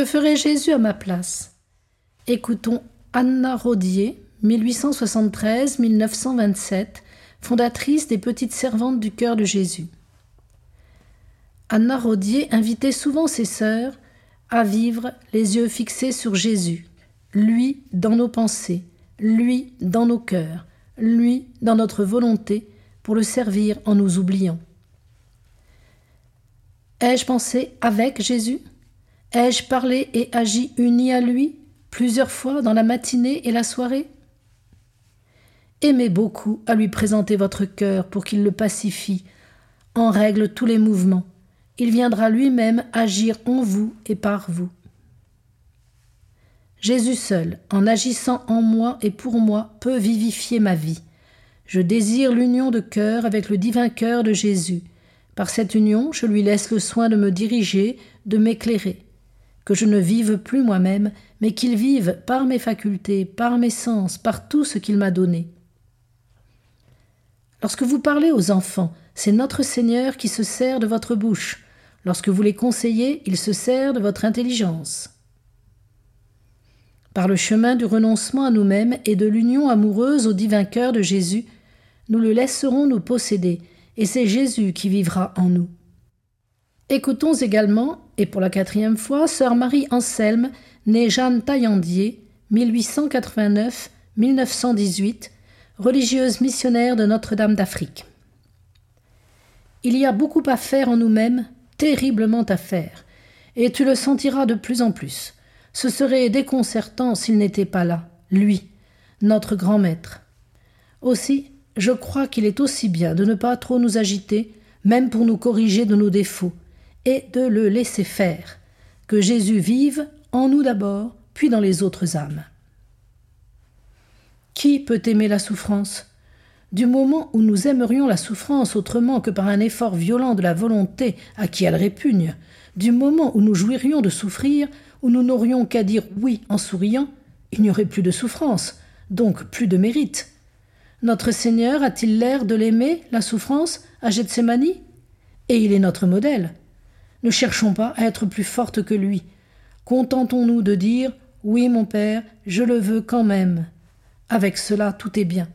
Que ferait Jésus à ma place? Écoutons Anna Rodier, 1873-1927, fondatrice des Petites Servantes du Cœur de Jésus. Anna Rodier invitait souvent ses sœurs à vivre les yeux fixés sur Jésus, lui dans nos pensées, lui dans nos cœurs, lui dans notre volonté, pour le servir en nous oubliant. Ai-je pensé avec Jésus? Ai-je parlé et agi uni à lui plusieurs fois dans la matinée et la soirée? Aimez beaucoup à lui présenter votre cœur pour qu'il le pacifie, en règle tous les mouvements. Il viendra lui-même agir en vous et par vous. Jésus seul, en agissant en moi et pour moi, peut vivifier ma vie. Je désire l'union de cœur avec le divin cœur de Jésus. Par cette union, je lui laisse le soin de me diriger, de m'éclairer. Que je ne vive plus moi-même, mais qu'il vive par mes facultés, par mes sens, par tout ce qu'il m'a donné. Lorsque vous parlez aux enfants, c'est notre Seigneur qui se sert de votre bouche. Lorsque vous les conseillez, il se sert de votre intelligence. Par le chemin du renoncement à nous-mêmes et de l'union amoureuse au divin cœur de Jésus, nous le laisserons nous posséder, et c'est Jésus qui vivra en nous. Écoutons également, et pour la quatrième fois, sœur Marie Anselme, née Jeanne Taillandier, 1889-1918, religieuse missionnaire de Notre-Dame d'Afrique. Il y a beaucoup à faire en nous-mêmes, terriblement à faire, et tu le sentiras de plus en plus. Ce serait déconcertant s'il n'était pas là, lui, notre grand maître. Aussi, je crois qu'il est aussi bien de ne pas trop nous agiter, même pour nous corriger de nos défauts, et de le laisser faire, que Jésus vive en nous d'abord, puis dans les autres âmes. Qui peut aimer la souffrance? Du moment où nous aimerions la souffrance autrement que par un effort violent de la volonté à qui elle répugne, du moment où nous jouirions de souffrir, où nous n'aurions qu'à dire oui en souriant, il n'y aurait plus de souffrance, donc plus de mérite. Notre Seigneur a-t-il l'air de l'aimer, la souffrance, à Gethsemane? Et il est notre modèle. Ne cherchons pas à être plus fortes que lui. Contentons-nous de dire Oui, mon Père, je le veux quand même. Avec cela, tout est bien.